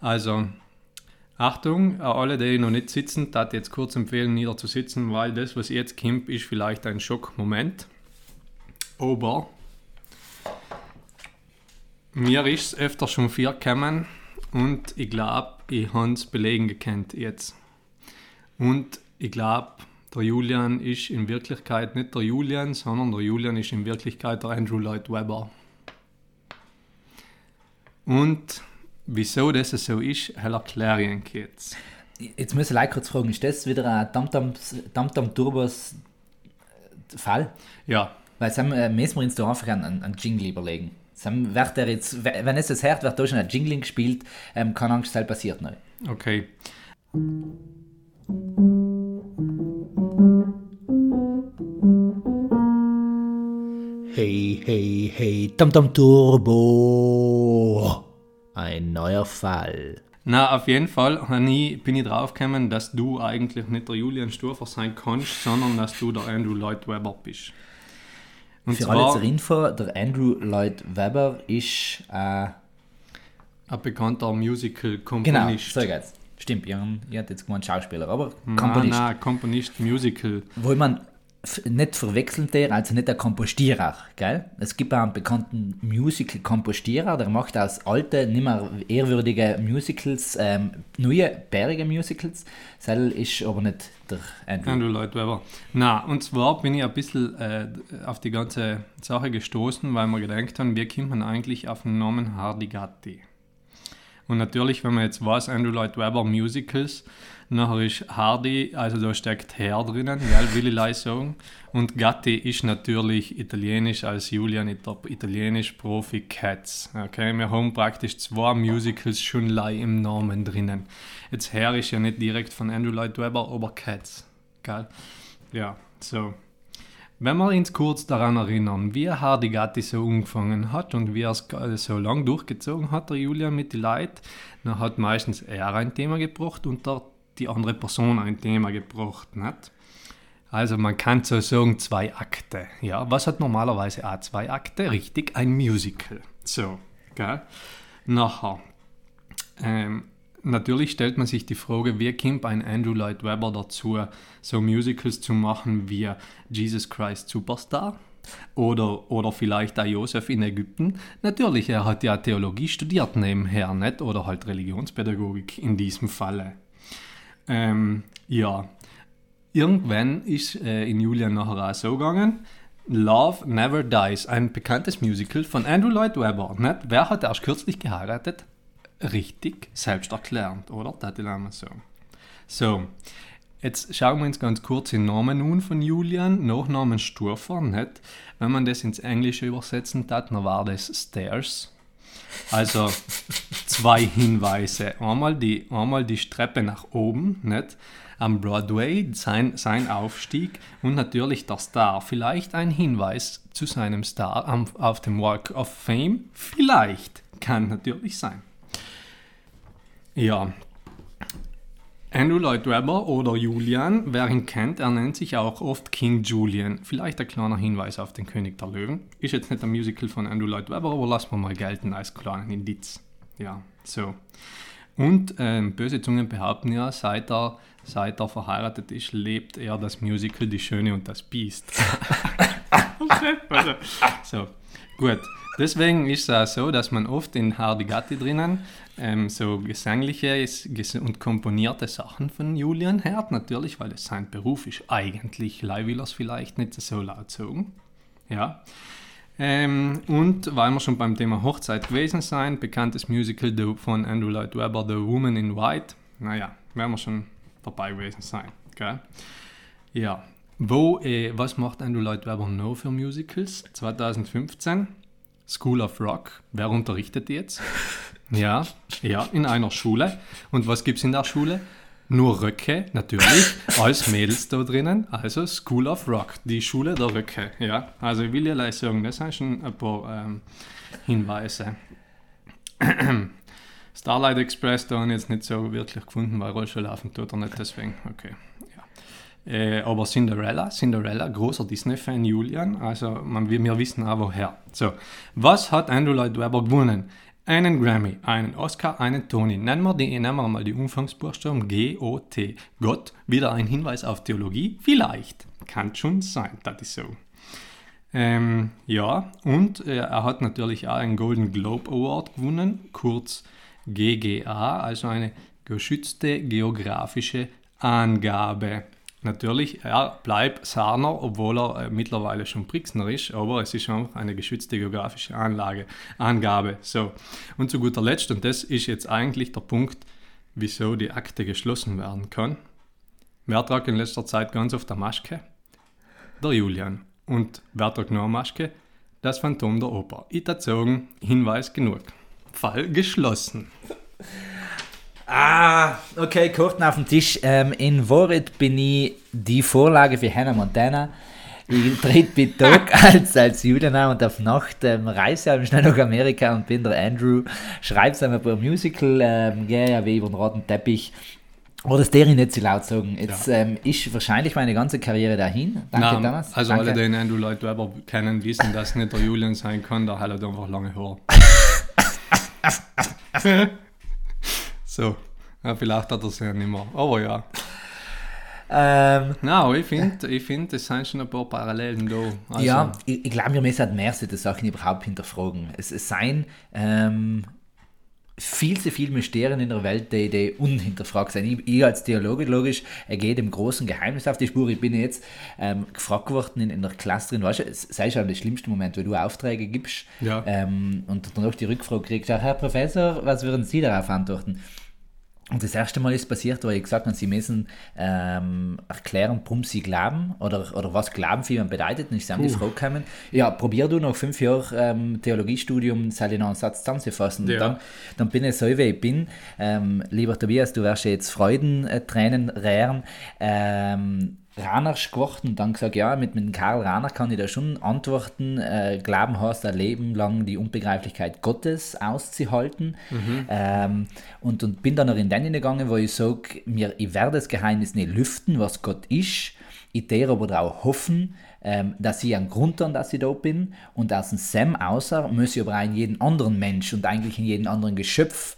Also, Achtung, alle, die noch nicht sitzen, darf jetzt kurz empfehlen, niederzusitzen, weil das, was jetzt kommt, ist vielleicht ein Schockmoment. Aber mir ist es öfter schon vier gekommen und ich glaube, ich habe es belegen gekannt jetzt. Und ich glaube, der Julian ist in Wirklichkeit nicht der Julian, sondern der Julian ist in Wirklichkeit der Andrew Lloyd Webber. Und wieso das so ist, erkläre ich euch jetzt. Jetzt muss ich gleich kurz fragen, ist das wieder ein Tamtam Turbos Fall? Ja. Weil äh, müssen wir uns da einfach einen, einen Jingle überlegen. Wird er jetzt, wenn es das hört, wird da schon ein Jingle gespielt, ähm, keine Angst, das passiert nicht. Okay. Hey, hey, hey, Tamtam Turbo. Ein neuer Fall. Na, auf jeden Fall ich, bin ich draufgekommen, dass du eigentlich nicht der Julian Sturfer sein kannst, sondern dass du der Andrew Lloyd Webber bist. Und Für alle zur Info, der Andrew Lloyd Webber ist äh, ein bekannter Musical-Komponist. Genau, so geht's. Stimmt, ich, ich hatte jetzt gemeint Schauspieler, aber Komponist. Nein, nein, Komponist, Musical. Wo man nicht verwechseln der, also nicht der Kompostierer, gell? Es gibt auch einen bekannten Musical-Kompostierer, der macht aus alte, nicht mehr ehrwürdige Musicals, ähm, neue, bärige Musicals. Sel ist aber nicht der Andrew. Andrew Lloyd Webber. Na, und zwar bin ich ein bisschen äh, auf die ganze Sache gestoßen, weil wir gedacht haben, wie kommt man eigentlich auf den Namen Hardy Gatti? Und natürlich, wenn man jetzt weiß, Andrew Lloyd Webber Musicals, Nachher ist Hardy, also da steckt Herr drinnen, gell, will ich sagen. Und Gatti ist natürlich italienisch als Julian italienisch Profi Cats. Okay, wir haben praktisch zwei Musicals schon im Namen drinnen. Jetzt Herr ist ja nicht direkt von Andrew Lloyd Webber, aber Cats. Gell? Ja, so. Wenn wir uns kurz daran erinnern, wie Hardy Gatti so angefangen hat und wie er es so lang durchgezogen hat, der Julian mit den Leuten, dann hat meistens er ein Thema gebracht und der die andere Person ein Thema gebracht hat. Also man kann so sagen, zwei Akte. Ja, was hat normalerweise auch zwei Akte? Richtig, ein Musical. So, gell? Nachher. Ähm, natürlich stellt man sich die Frage, wie kommt ein Andrew Lloyd Webber dazu, so Musicals zu machen wie Jesus Christ Superstar? Oder, oder vielleicht auch Josef in Ägypten. Natürlich, er hat ja Theologie studiert nebenher, nicht? Oder halt Religionspädagogik in diesem Falle. Ähm, ja, irgendwann ist äh, in Julian nachher auch so gegangen. Love Never Dies, ein bekanntes Musical von Andrew Lloyd Webber. Nicht? Wer hat erst kürzlich geheiratet? Richtig, selbst erklärt, oder? Das ich mal so. So, jetzt schauen wir uns ganz kurz den Namen an von Julian, Nachnamen Sturfer. Nicht? Wenn man das ins Englische übersetzen darf, dann war das Stairs. Also zwei Hinweise. Einmal die, einmal die Treppe nach oben, nicht? Am Broadway, sein, sein Aufstieg und natürlich der Star. Vielleicht ein Hinweis zu seinem Star am, auf dem Walk of Fame? Vielleicht. Kann natürlich sein. Ja, Andrew Lloyd Webber oder Julian, wer ihn kennt, er nennt sich auch oft King Julian. Vielleicht ein kleiner Hinweis auf den König der Löwen. Ist jetzt nicht ein Musical von Andrew Lloyd Webber, aber lassen wir mal gelten als kleinen Indiz. Ja, so. Und ähm, böse Zungen behaupten ja, seit er, seit er verheiratet ist, lebt er das Musical Die Schöne und das Biest. so, gut. Deswegen ist es auch so, dass man oft in Hardy Gatti drinnen ähm, so gesangliche und komponierte Sachen von Julian hört, natürlich, weil es sein Beruf ist. Eigentlich will er es vielleicht nicht so laut sagen. Ja. Ähm, und weil wir schon beim Thema Hochzeit gewesen sein, bekanntes Musical von Andrew Lloyd Webber, The Woman in White. Naja, werden wir schon dabei gewesen sein. Gell? Ja. Wo, äh, was macht Andrew Lloyd Webber noch für Musicals? 2015 School of Rock. Wer unterrichtet jetzt? Ja, ja, in einer Schule. Und was gibt es in der Schule? Nur Röcke, natürlich, als Mädels da drinnen. Also School of Rock, die Schule der Röcke. Ja, also ich will ja sagen, das sind schon ein paar ähm, Hinweise. Starlight Express, da habe ich jetzt nicht so wirklich gefunden, weil Rollstuhl tut er nicht, deswegen, okay. Äh, aber Cinderella, Cinderella, großer Disney-Fan Julian, also man, wir, wissen auch woher. So, was hat Andrew Lloyd Webber gewonnen? einen Grammy, einen Oscar, einen Tony. Nennen wir, die, nennen wir mal die Umfangsbuchstaben G, O, T. Gott, wieder ein Hinweis auf Theologie? Vielleicht. Kann schon sein, das ist so. Ähm, ja, und äh, er hat natürlich auch einen Golden Globe Award gewonnen, kurz GGA, also eine geschützte geografische Angabe. Natürlich, er bleibt Sarner, obwohl er äh, mittlerweile schon Brixner ist, aber es ist einfach eine geschützte geografische Anlage, Angabe. So. Und zu guter Letzt, und das ist jetzt eigentlich der Punkt, wieso die Akte geschlossen werden kann. Wer tragt in letzter Zeit ganz auf der Maske? Der Julian. Und wer tragt noch eine Maske? Das Phantom der Oper. Ich dazu Hinweis genug. Fall geschlossen. Ah, okay, Karten auf dem Tisch. Ähm, in Wahrheit bin ich die Vorlage für Hannah Montana. Ich trete bei Tag als, als Julian an und auf Nacht ähm, reise ich schnell nach Amerika und bin der Andrew. Schreibe ein paar Musical, ähm, gehe ja wie über den roten Teppich. Oder das ich nicht so laut sagen. Jetzt ähm, ist wahrscheinlich meine ganze Karriere dahin. Danke, Nein, Thomas. also Danke. alle, die Andrew Lloyd Webber kennen, wissen, dass nicht der Julian sein kann, der hat einfach lange Haare. so, ja, vielleicht hat er es ja nicht mehr, aber ja. Ähm, Na, aber ich finde, ich find, es sind schon ein paar Parallelen da. Also, ja, ich, ich glaube, wir müssen halt mehr solche Sachen überhaupt hinterfragen. Es, es seien ähm, viel zu viele Mysterien in der Welt, die, die unhinterfragt sind. Ich, ich als Theologe, logisch, geht dem großen Geheimnis auf die Spur. Ich bin jetzt ähm, gefragt worden in, in der Klasse drin, weißt du, es sei schon der schlimmste Moment, wenn du Aufträge gibst Ja. ähm, und dann auch die Rückfrage kriegst, Herr Professor, was würden Sie darauf antworten? Und das erste Mal ist passiert, weil ich gesagt habe, sie müssen ähm, erklären, warum sie glauben oder, oder was Glauben für jemanden bedeutet. Und ich habe die Frage gekommen, ja, probier du nach fünf Jahren ähm, Theologiestudium, soll ich noch einen Satz zusammenzufassen. Und Ja. dann, dann bin ich so, wie ich bin. Ähm, lieber Tobias, du wirst jetzt Freudentränen rähren. Ähm, Raners geworden und dann gesagt, ja, mit, mit dem Karl Raner kann ich da schon antworten. Äh, Glauben heißt ein Leben lang die Unbegreiflichkeit Gottes auszuhalten. Ähm, und, und bin dann noch in den gegangen, wo ich sage, mir, ich werde das Geheimnis nicht lüften, was Gott ist. Ich darf aber darauf hoffen, ähm, dass ich einen Grund habe, dass ich da bin. Und aus dem Sam außer muss ich aber auch in jeden anderen Mensch und eigentlich in jeden anderen Geschöpf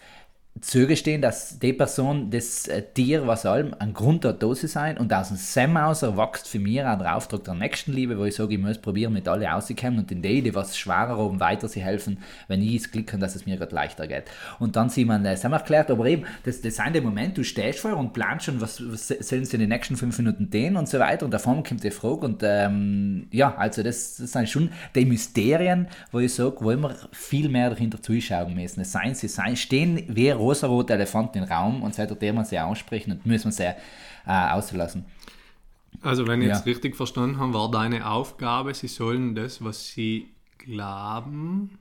zugestehen, dass die Person, das äh, Tier, was allem, ein Grund hat, da zu sein und aus dem Sam aus erwächst für mich auch der Auftrag der Nächstenliebe, wo ich sage, ich muss probieren, mit alle rauszukommen und in die, die was schwerer haben, weiter zu helfen, wenn ich Glück habe, dass es mir gerade leichter geht. Und dann sieht man, das haben wir erklärt, aber eben, das, das sind die Momente, du stehst vor und planst schon, was, was sollen sie in den nächsten fünf Minuten tun und so weiter und davon kommt die Frage und ähm, ja, also das, das sind schon die Mysterien, wo ich sage, wo wir viel mehr dahinter zuschauen müssen. Es seien sie sein, stehen wie rosarote Elefanten im Raum und seit der man sie ansprechen und müssen sie äh, auslassen. Also, wenn ich Ja. jetzt richtig verstanden habe, war deine Aufgabe, sie sollen das, was sie glauben,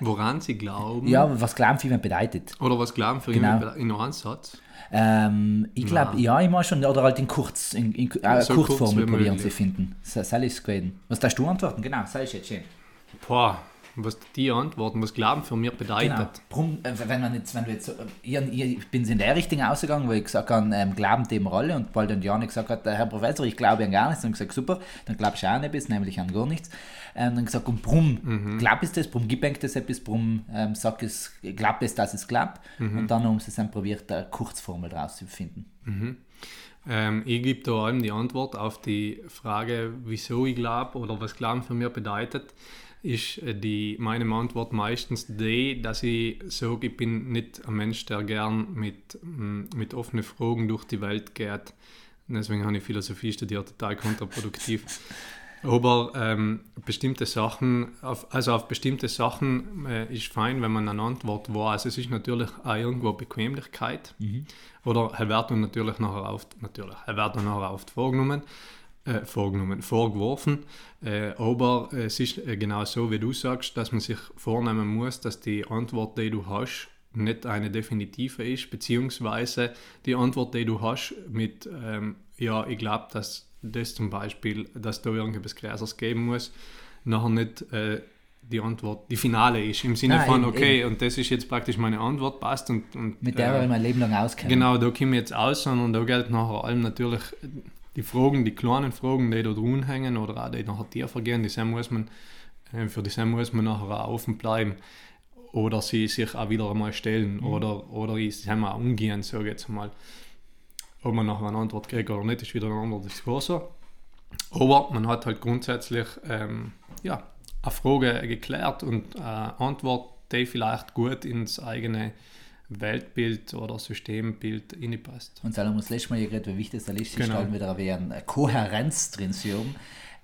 woran sie glauben, Ja, was Glauben für jemanden bedeutet. oder was glauben für Genau. jemanden in einem Satz. Ähm, ich glaube, ja, ich mache schon, oder halt in kurz, in, in äh, So kurz Kurzformel wie probieren zu finden. So- Soll ich es? Was darfst du antworten? Genau, sei ich jetzt schön. Boah, was die antworten, was Glauben für mich bedeutet. Genau. Drum, äh, wenn, man jetzt, wenn du jetzt, so- ich, ich bin in der Richtung ausgegangen, wo ich gesagt habe, ähm, glauben dem Rolle und bald und Janik gesagt hat, Herr Professor, ich glaube an gar nichts. Und ich gesagt, super, dann glaubst du auch an etwas, nämlich an gar nichts. Ähm, Und dann gesagt, und warum Mhm. glaub ist das, warum gibt das etwas, warum ähm, sag es, glaub es, dass es glaubt. Mhm. Und dann haben sie dann probiert, eine Kurzformel draus zu finden. Ähm, ich gebe da allem die Antwort auf die Frage, wieso ich glaube oder was Glauben für mich bedeutet, ist äh, die, meine Antwort meistens die, dass ich sage, ich bin nicht ein Mensch, der gern mit, mm, mit offenen Fragen durch die Welt geht. Deswegen habe ich Philosophie studiert, total kontraproduktiv. Aber ähm, bestimmte Sachen, auf, also auf bestimmte Sachen äh, ist fein, wenn man eine Antwort weiß. Es ist natürlich auch irgendwo Bequemlichkeit. Oder er wird natürlich nachher auf, natürlich, er wird nachher oft vorgenommen, äh, vorgenommen, vorgeworfen. Äh, aber es ist äh, genau so, wie du sagst, dass man sich vornehmen muss, dass die Antwort, die du hast, nicht eine definitive ist, beziehungsweise die Antwort, die du hast, mit, ähm, ja, ich glaube, dass das zum Beispiel, dass da irgendetwas Gräsers geben muss, nachher nicht äh, die Antwort, die Finale ist, im Sinne Nein, von, eben, okay, und das ist jetzt praktisch meine Antwort, passt und, und Mit der äh, werde ich mein Leben lang auskennen. Genau, da komme ich jetzt aus und da gilt nachher allem natürlich die Fragen, die kleinen Fragen, die da drin hängen oder auch die nachher tiefer gehen, die muss man, äh, für die muss man nachher auch offen bleiben. oder sie sich auch wieder einmal stellen Mhm. oder, oder ich sag mal, umgehen, sage ich jetzt mal. Ob man nachher eine Antwort kriegt oder nicht, ist wieder ein anderer Diskurs. Aber man hat halt grundsätzlich ähm, ja, eine Frage geklärt und eine Antwort, die vielleicht gut ins eigene Weltbild oder Systembild passt. Und Salom, das letzte Mal ja gerade, wie wichtig es ist, Genau. wieder eine Kohärenz drin zu haben.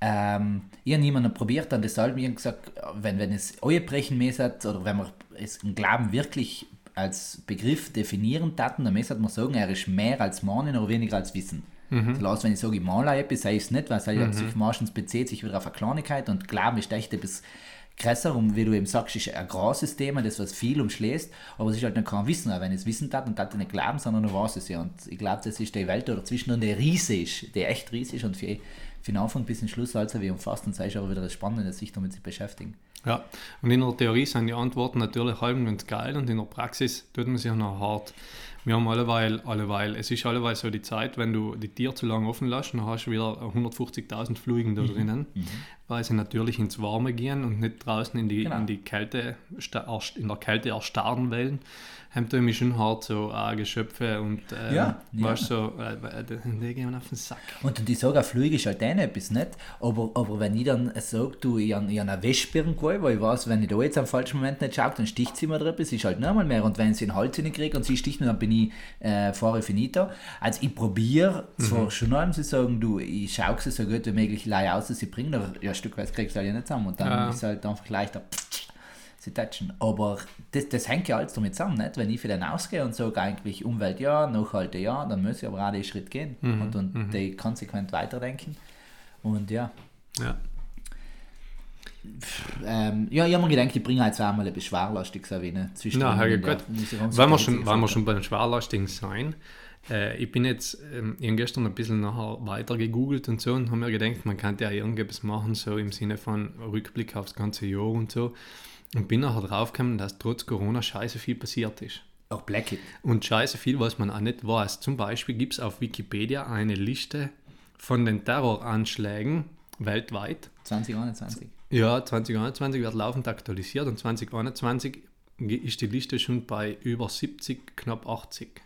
Ähm, ich habe niemanden probiert, dann deshalb mir gesagt, wenn, wenn es euer Brechen mesert oder wenn man es im Glauben wirklich als Begriff definieren taten, dann müsste man sagen, er ist mehr als Mahnen oder weniger als Wissen. Mhm. So lass, wenn ich sage, ich male etwas, sei es nicht, weil es halt sich meistens bezieht sich wieder auf eine Kleinigkeit und Glauben ist echt etwas krasser und wie du eben sagst, ist ein großes Thema, das was viel umschlägt, aber es ist halt noch kein Wissen, aber wenn ich es wissen dann tat ich nicht glauben, sondern nur weiß es ja und ich glaube, das ist die Welt da dazwischen und der Riese ist, der echt riesig ist und für, für den Anfang bis zum Schluss also wie umfasst und sei ist aber wieder das Spannende, sich damit zu beschäftigen. Ja, und in der Theorie sind die Antworten natürlich halb ganz geil und in der Praxis tut man sich noch hart. Wir haben alleweil, alleweil, es ist alleweil so die Zeit, wenn du die Tiere zu lange offen lässt, dann hast du wieder 150.000 Fliegen da drinnen, weil sie natürlich ins Warme gehen und nicht draußen in die, Genau. in die Kälte, in der Kälte erstarren wollen. Haben da mich schon hart so äh, Geschöpfe und äh, Ja, weißt so, äh, äh, die gehen auf den Sack. Und ich sage, ein Flug ist halt auch etwas nicht, aber, aber wenn ich dann sage, du, ich habe ich hab eine Wespe irgendwo, weil ich weiß, wenn ich da jetzt am falschen Moment nicht schaue, dann sticht sie mir da etwas, ist halt noch mal mehr. Und wenn sie den Hals hinkriege und sie sticht mir, dann bin ich äh, fahre finito. Also ich probiere zwar schon noch, sie sagen, du, ich schaue sie so gut wie möglich leih aus, dass sie bringen, aber ja, Stück weit kriegst du halt ja nicht zusammen. Und dann Ja. ist es halt einfach leichter, sie touchen. Aber das, das hängt ja alles damit zusammen, nicht? Wenn ich für den ausgehe und sage eigentlich Umwelt ja, Nachhalte ja, dann muss ich aber auch den Schritt gehen und, und die konsequent weiterdenken. Und ja, Ja. ähm, ja, ich habe mir gedacht, ich bringe halt zweimal ein bisschen schwerlastig so wie eine zwischen Na, Herr in der- Gott. in dieser ganzen Weil wir schon, weil wir schon beim Schwerlastigen sein, äh, ich bin jetzt, ähm, ich habe gestern ein bisschen nachher weiter gegoogelt und so und habe mir gedacht, man könnte ja irgendetwas machen, so im Sinne von Rückblick aufs ganze Jahr und so. Und bin nachher draufgekommen, dass trotz Corona scheiße viel passiert ist. Auch Black It. Und scheiße viel, was man auch nicht weiß. Zum Beispiel gibt es auf Wikipedia eine Liste von den Terroranschlägen weltweit. 2021. Ja, 2021 wird laufend aktualisiert und 2021 ist die Liste schon bei über 70, knapp 80.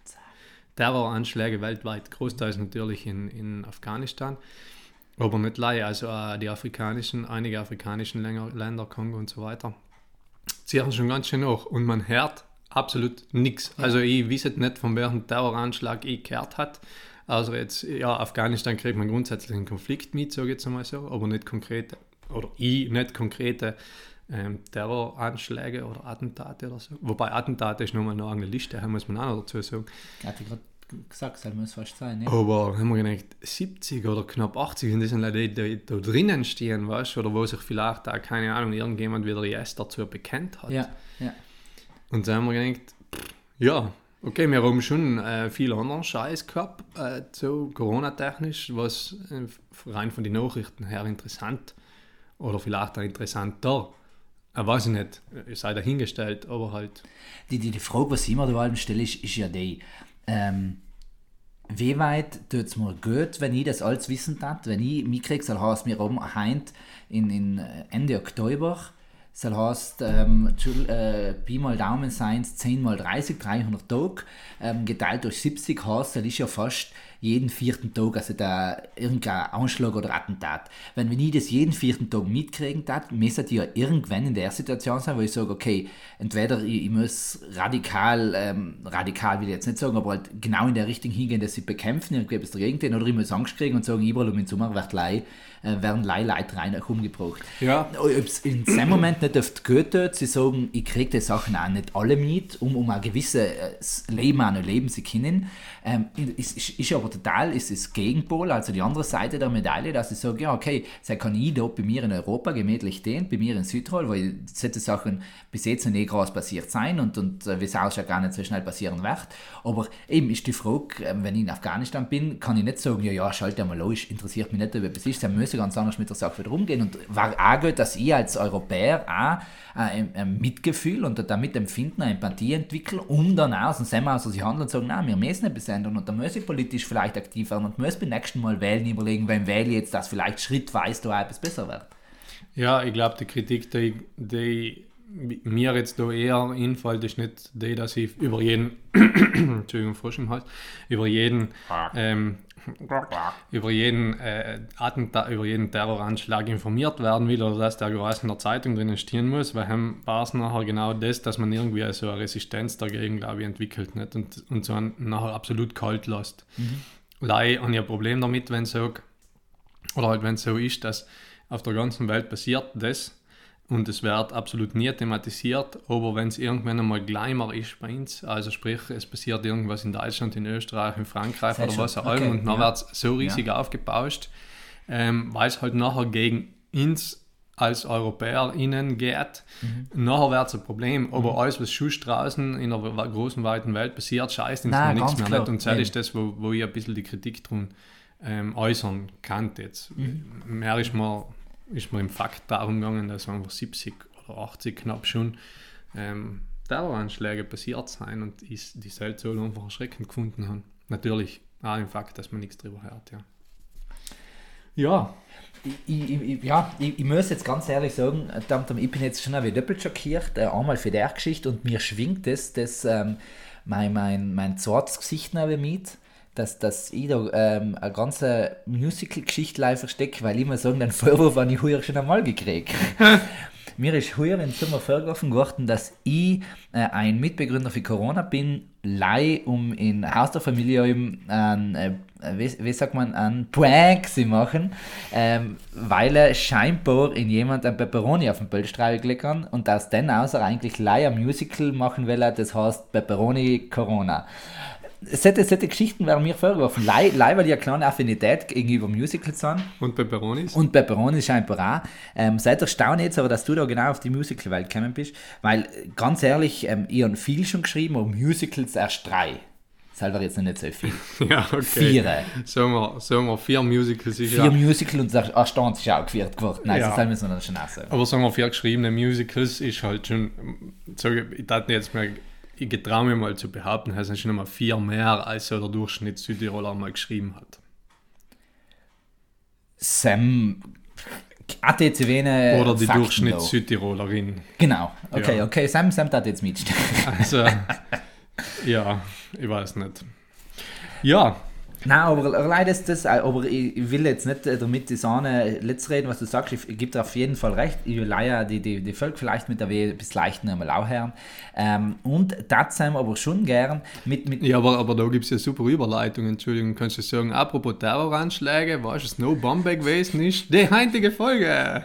Terroranschläge weltweit, großteils natürlich in, in Afghanistan, aber nicht leider, also äh, die afrikanischen, einige afrikanischen Länder, Länder, Kongo und so weiter, ziehen schon ganz schön hoch und man hört absolut nichts. Also ich weiß nicht, von welchem Terroranschlag ich gehört hat. Also jetzt, ja, Afghanistan kriegt man grundsätzlich einen Konflikt mit, sage ich jetzt einmal so, aber nicht konkrete, oder ich nicht konkrete ähm, Terroranschläge oder Attentate oder so. Wobei Attentate ist nochmal eine eigene Liste, da muss man auch noch dazu sagen. Hatte ich gerade gesagt, das muss fast sein. Ja. Aber haben wir gedacht, 70 oder knapp 80 und das sind Leute, die, da drinnen stehen, weißt oder wo sich vielleicht auch, keine Ahnung, irgendjemand wieder yes dazu bekennt hat. Ja, ja. Und dann haben wir gedacht, pff, ja, okay, wir haben schon äh, viel anderen Scheiß gehabt, äh, so Corona-technisch, was äh, rein von den Nachrichten her interessant oder vielleicht auch interessanter, weiß ich nicht, äh, sei dahingestellt, aber halt, Die, die, die Frage, was ich mir da allem stelle, ist, ist ja die, ähm, wie weit tut es mir gut, wenn ich das alles wissen darf, wenn ich mitkriege, soll heißt, wir haben heint in, in Ende Oktober, soll heißt, ähm, äh, Pi mal Daumen seien 10 mal 30, 300 Tage, ähm, geteilt durch 70 heißt, das ist ja fast jeden vierten Tag, also da irgendein Anschlag oder Attentat. Wenn, wenn ich das jeden vierten Tag mitkriegen darf, müsste ich ja irgendwann in der Situation sein, wo ich sage, okay, entweder ich, ich muss radikal, ähm, radikal will ich jetzt nicht sagen, aber halt genau in der Richtung hingehen, dass sie bekämpfen, irgendwie etwas dagegen oder ich muss Angst kriegen und sagen, überall um den Sommer wird Lei, äh, werden Leute rein umgebracht. Ja. Es in dem Moment nicht oft tut, sie sagen, ich kriege die Sachen auch nicht alle mit, um, um ein gewisses äh, Leben auch noch leben zu können. Ähm, ist, ist, ist aber total ist das Gegenpol, also die andere Seite der Medaille, dass ich sage, ja okay, so kann ich da bei mir in Europa gemütlich stehen, bei mir in Südtirol, weil solche Sachen bis jetzt noch nicht groß passiert sein und, und äh, wie es auch schon gar nicht so schnell passieren wird. Aber eben ist die Frage, äh, wenn ich in Afghanistan bin, kann ich nicht sagen, ja, ja, schalte mal los, interessiert mich nicht, ob etwas ist, dann muss ich ganz anders mit der Sache wieder umgehen. Und war auch gut, dass ich als Europäer auch äh, ein, ein Mitgefühl und damit Empfinden, eine Empathie entwickle, um dann auch aus dem Semmer aus sich handeln und sagen, nein, wir müssen etwas ändern und da muss ich politisch vielleicht aktiv werden und muss beim nächsten Mal wählen überlegen, wem wähle ich jetzt, dass vielleicht schrittweise da etwas besser wird. Ja, ich glaube, die Kritik, die, die mir jetzt da eher einfällt, ist nicht die, dass ich über jeden, Entschuldigung, Frosch im Hals, über jeden, ähm, über jeden äh, Attentat, über jeden Terroranschlag informiert werden will oder dass der groß in der Zeitung drinnen stehen muss, weil war es nachher genau das, dass man irgendwie so eine Resistenz dagegen, glaube ich, entwickelt nicht? Und, und so einen nachher absolut kalt lässt. Mhm. Leider habe ich ein Problem damit, wenn so, oder halt wenn es so ist, dass auf der ganzen Welt passiert das und es wird absolut nie thematisiert, aber wenn es irgendwann einmal gleimer ist bei uns, also sprich, es passiert irgendwas in Deutschland, in Österreich, in Frankreich oder was auch immer, und dann ja. wird es so riesig ja. aufgebauscht, ähm, weil es halt nachher gegen uns als EuropäerInnen geht, mhm. nachher wird es ein Problem. Aber mhm. alles, was schon draußen in der großen, weiten Welt passiert, scheißt uns Nein, nichts mehr klar. nicht. Und das ist das, wo, wo ich ein bisschen die Kritik drum ähm, äußern kann jetzt. Mhm. Mehr ist mir ist mir im Fakt darum gegangen, dass einfach 70 oder 80 knapp schon ähm, Terroranschläge passiert sein und ich die Seltzoll einfach erschreckend gefunden haben. Natürlich auch im Fakt, dass man nichts darüber hört, ja. Ja, ich, ich, ja, ich, ich, muss jetzt ganz ehrlich sagen, ich bin jetzt schon ein wenig doppelt schockiert, äh, einmal für der Geschichte und mir schwingt das, das ähm, mein, mein, mein zweites Gesicht mit dass, dass ich da ähm, eine ganze Musical-Geschichte verstecke, weil ich mir sagen, den Vorwurf habe ich früher schon einmal gekriegt. Mir ist früher im Sommer vorgeworfen worden, dass ich äh, ein Mitbegründer für Corona bin, lei um in Haus der Familie ein, äh, wie, wie, sagt man, ein Prank zu machen, ähm, weil er scheinbar in jemand ein Pepperoni auf den Bildstreifen gelegt hat und aus den aus er eigentlich ein Musical machen will, das heißt Pepperoni Corona solche, solche Geschichten werden mir vorgeworfen. Leider, weil die eine kleine Affinität gegenüber Musicals haben. Und Pepperonis. Und Pepperonis scheinbar auch. Ähm, seid erstaunt jetzt aber, dass du da genau auf die Musical-Welt gekommen bist. Weil, ganz ehrlich, ähm, ich habe viel schon geschrieben, aber Musicals erst drei. Selber jetzt noch nicht so viel. ja, okay. Vier. Sagen wir, sagen wir vier Musicals. Ist vier ja. Musicals und das Erstaunt ist auch geführt geworden. Nein, ja. das müssen wir dann schon auch sagen. Aber sagen wir, vier geschriebene Musicals ist halt schon, sage ich, ich dachte jetzt mal ich getraue mir mal zu behaupten, es sind schon einmal vier mehr, als der Durchschnitt Südtiroler mal geschrieben hat. Sam ATCW Oder die Durchschnitt Südtirolerin. Genau, okay, ja. okay, Sam, Sam hat jetzt mit. Also, ja, ich weiß nicht. Ja, Nein, aber leider ist das, aber ich will jetzt nicht äh, damit die Sahne letzt reden, was du sagst, ich, ich gebe dir auf jeden Fall recht, ich will leider die, die, die Völker vielleicht mit der W bis leichten einmal auch hören. Ähm, und das sind wir aber schon gern mit, mit Ja, aber, aber da gibt es ja super Überleitungen, Entschuldigung, kannst du sagen, apropos Terroranschläge, was es No Bombe gewesen ist, die heutige Folge.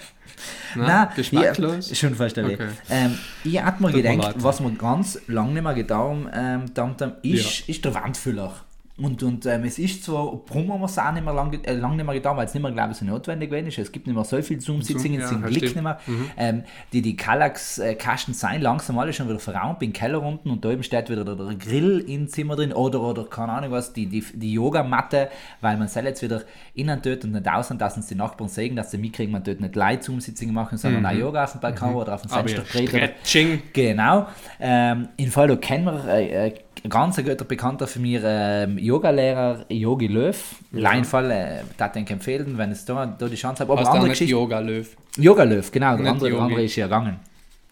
Na, geschmacklos? Ja, schon verstanden. Okay. Ähm, ich habe mir gedacht, was wir ganz lange nicht mehr getan ähm, haben, ist, ja. ist der Wandfüller. Und, und ähm, es ist zwar, warum haben wir es auch nicht mehr lange, äh, lang nicht mehr getan, weil es nicht mehr, glaube ich, so notwendig gewesen ist. Es gibt nicht mehr so viele Zoom-Sitzungen, Zoom, ja, Glück nicht mehr. Mhm. Ähm, die die Kallax-Kasten sein langsam alle schon wieder verraumt im Keller unten und da eben steht wieder der, der Grill im Zimmer drin oder, oder keine Ahnung was, die, die, die Yogamatte, weil man soll jetzt wieder innen dort und nicht außen, dass uns die Nachbarn sehen, dass sie mitkriegen, man dort nicht live Zoom-Sitzungen machen, sondern mhm. auch Yoga auf dem Balkon mhm. oder auf dem Fenster dreht. Genau. Ähm, in Fall kennen wir äh, äh ganz ein guter Bekannter von mir, ähm, Yoga-Lehrer Yogi Löw. Ja. Leinfall, äh, das denke ich empfehlen, wenn es da, da die Chance hat. Aber Hast andere Geschichte. Yoga Löw. Yoga Löw, genau. Der andere, der andere ist ja gegangen.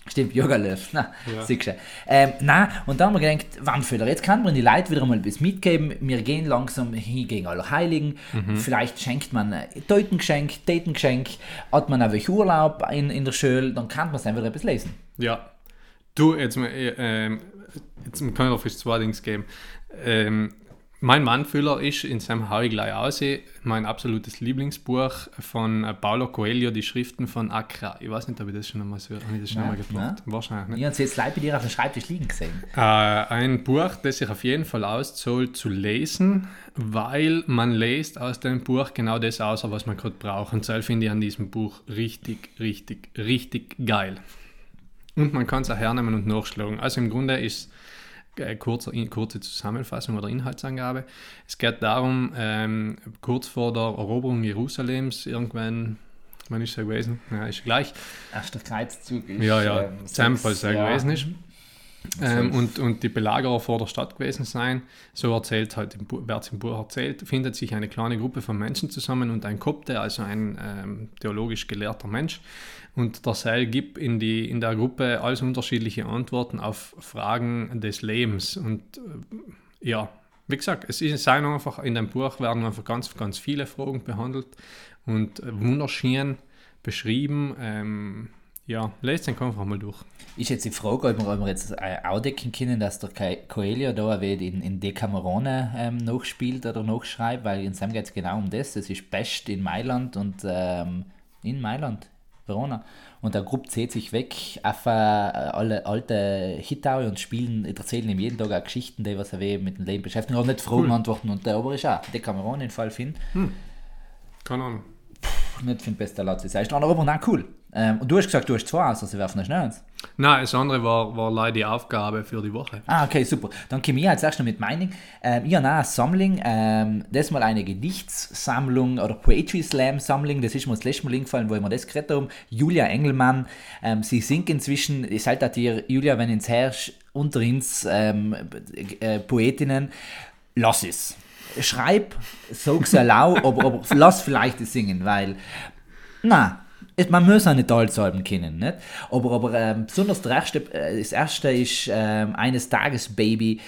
Stimmt, Yoga Löw. Na, ja. siehst du. Ähm, nein, und dann haben wir gedacht, Wandfüller, jetzt kann man die Leute wieder mal etwas mitgeben. Wir gehen langsam hin gegen Allerheiligen. Mhm. Vielleicht schenkt man ein Teutengeschenk, Datengeschenk. Hat man ein Urlaub in, in der Schule, dann kann man es einfach etwas lesen. Ja. Du, jetzt mal, äh, jetzt kann ich noch zwei Dings geben. Ähm, mein Mannfüller ist in seinem Hau gleich aussehen, mein absolutes Lieblingsbuch von äh, Paulo Coelho, die Schriften von Accra. Ich weiß nicht, ob ich das schon einmal so, habe ich das schon einmal. Wahrscheinlich nicht. Ich habe es jetzt live bei dir auf dem Schreibtisch liegen gesehen. Äh, ein Buch, das sich auf jeden Fall auszahlt zu lesen, weil man lest aus dem Buch genau das aus, was man gerade braucht. Und das finde ich an diesem Buch richtig, richtig, richtig geil. Und man kann es auch hernehmen und nachschlagen. Also im Grunde ist äh, kurze, kurze Zusammenfassung oder Inhaltsangabe. Es geht darum, ähm, kurz vor der Eroberung Jerusalems, irgendwann, wann ist es gewesen? Ja, ist gleich. Erster Kreuzzug ist. Ja, ja, ähm, Tempel ja. gewesen ist. ähm, und, und die Belagerer vor der Stadt gewesen sein. So erzählt halt, wird es im Buch erzählt, findet sich eine kleine Gruppe von Menschen zusammen und ein Kopte, also ein ähm, theologisch gelehrter Mensch. Und der Seil gibt in, die, in der Gruppe alles unterschiedliche Antworten auf Fragen des Lebens. Und äh, ja, wie gesagt, es ist einfach, in dem Buch werden einfach ganz, ganz viele Fragen behandelt und äh, wunderschön beschrieben. Ähm, ja, lest den einfach mal durch. Ist jetzt die Frage, ob wir, ob wir jetzt äh, auch decken können, dass der Coelho da in, in Decamerone ähm, nachspielt oder nachschreibt, weil in seinem geht es genau um das. Das ist Pest in Mailand und ähm, in Mailand, Verona. Und der Gruppe zieht sich weg auf äh, alle alte Hitau und spielen, erzählen ihm jeden Tag auch Geschichten, die was er mit dem Leben beschäftigen. Und nicht Fragen cool. antworten. Und der aber ist auch Decamerone in Fall finden. Hm. Keine Ahnung. Nicht für den besten Latz. Das heißt, aber nein, cool. Ähm, und du hast gesagt, du hast zwei aus, also werfen schnell eins. Nein, das andere war, war leider die Aufgabe für die Woche. Ah, okay, super. Dann komme ich jetzt erst noch mit meinem. Ähm, ich habe eine Sammlung, ähm, das mal eine Gedichtssammlung oder Poetry Slam Sammlung, das ist mir das letzte Mal eingefallen, wo ich mir das geredet habe. Julia Engelmann, ähm, sie singt inzwischen, ich sage dir, Julia, wenn ins herrscht, unter uns ähm, äh, Poetinnen, lass es. Schreib, sag's erlau, aber, aber lass vielleicht es singen, weil, na, man muss auch nicht alles Alben kennen, nicht? aber, aber ähm, besonders der erste, äh, das erste ist ähm, eines Tages Baby.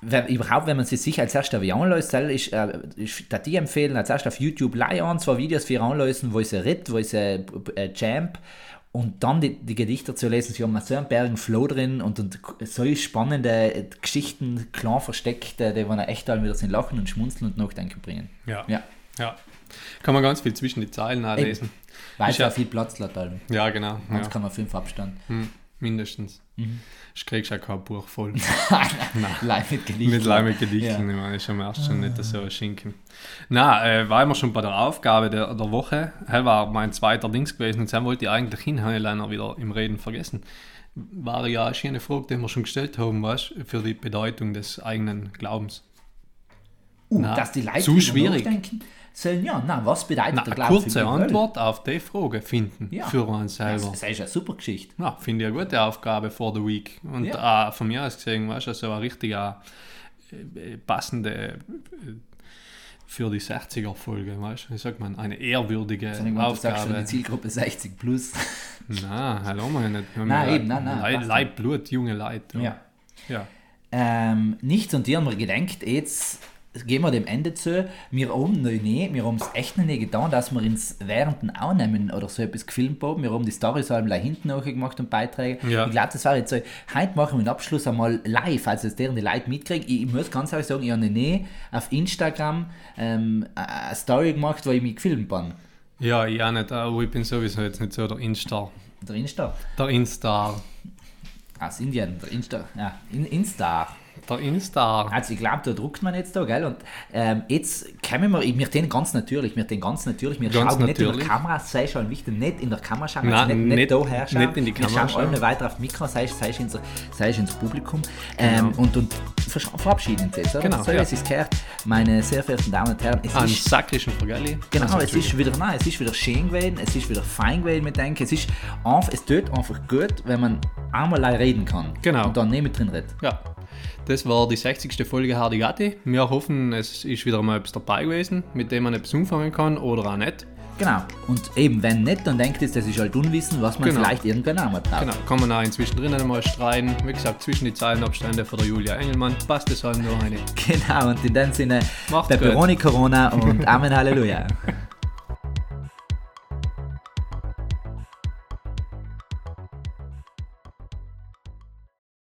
Wenn, überhaupt, wenn man sich sicher als erstes löst, ist, äh, ich würde die empfehlen, als erstes auf YouTube leihen, zwei Videos für anlösen, wo sie ritt, wo sie äh, Champ und dann die, die, Gedichte zu lesen. Sie haben so einen Bergen Flow drin und, und so spannende Geschichten, klar versteckt, die man echt dann wieder sind lachen und schmunzeln und nachdenken bringen. Ja. ja. ja. Kann man ganz viel zwischen die Zeilen nachlesen. Weil es ja viel Platz hat. Ja, genau. Sonst ja. kann man fünf Abstand. Hm, mindestens. Mhm. Ich krieg schon kein Buch voll. Nein, mit Gedichten. Mit Leih mit Gedichten, ja. ich meine, ist am ersten schon nicht so ein Schinken. Nein, äh, war immer schon bei der Aufgabe der, der Woche. Das war mein zweiter Dings gewesen und dann wollte ich eigentlich hin, habe ich leider wieder im Reden vergessen. War ja eine Frage, die wir schon gestellt haben, weißt für die Bedeutung des eigenen Glaubens. Uh, Na, dass die Leute zu schwierig. Denken, sollen, ja, na, was bedeutet na, der Glaube? Eine kurze Antwort auf die Frage finden ja. für uns selber. Das, das ist eine super Geschichte. Ja, finde ich eine gute Aufgabe for the week. Und ja. von mir aus gesehen, weißt du, also eine richtig äh, passende äh, für die 60er-Folge, weißt du, wie sagt man, eine ehrwürdige das Aufgabe. Du sagst schon die Zielgruppe 60 plus. Nein, hallo, wir nicht. Nein, eben, nein, nein. Leib, Leib, Blut, junge Leute. Ja. ja. Ähm, nichts und dir haben wir gedacht, jetzt gehen wir dem Ende zu. Wir haben noch nicht, wir haben es echt noch nicht getan, dass wir uns während dem Aufnehmen oder so etwas gefilmt haben. Wir haben die Storys allem hinten auch gemacht und Beiträge. Ja. Ich glaube, das war jetzt so. Heute machen wir den Abschluss einmal live, also dass deren die Leute mitkriegen. Ich, ich, muss ganz ehrlich sagen, ich habe noch nie auf Instagram ähm, eine Story gemacht, wo ich mich gefilmt habe. Ja, ich auch nicht, aber ich bin sowieso jetzt nicht so der Insta. Der Insta? Der Insta. Aus Indien, der Insta. Ja, in, Insta. Der Insta. Also ich glaube, da druckt man jetzt da, gell? Und ähm, jetzt kommen wir, wir den ganz natürlich, wir den ganz natürlich, wir ganz schauen natürlich. nicht in der Kamera, sei schon wichtig, nicht in der Kamera schauen, Nein, also nicht, nicht, nicht da her schauen. Nicht in die Kamera wir schauen alle weiter auf Mikro, sei, sei, ins, sei ins Publikum ähm, genau. und, und verabschieden uns jetzt, oder? Genau, so, ja. es ist gehört, meine sehr verehrten Damen und Herren. Es An ist, sakrischen Vergelli. Genau, also, es ist wieder, nein, es ist wieder schön gewesen, es ist wieder fein gewesen, mit denken, es ist einfach, es tut einfach gut, wenn man einmal reden kann. Genau. Und dann nicht mit drin redet. Ja. Das war die 60. Folge Hardigati. Wir hoffen, es ist wieder mal etwas dabei gewesen, mit dem man etwas umfangen kann oder auch nicht. Genau. Und eben, wenn nicht, dann denkt es, das ist halt Unwissen, was man genau. vielleicht irgendwann einmal braucht. Genau, kann man auch inzwischen drinnen einmal streiten. Wie gesagt, zwischen die Zeilenabstände von der Julia Engelmann passt es halt nur eine. Genau, und in dem Sinne, Macht's Pepperoni Corona und Amen Halleluja.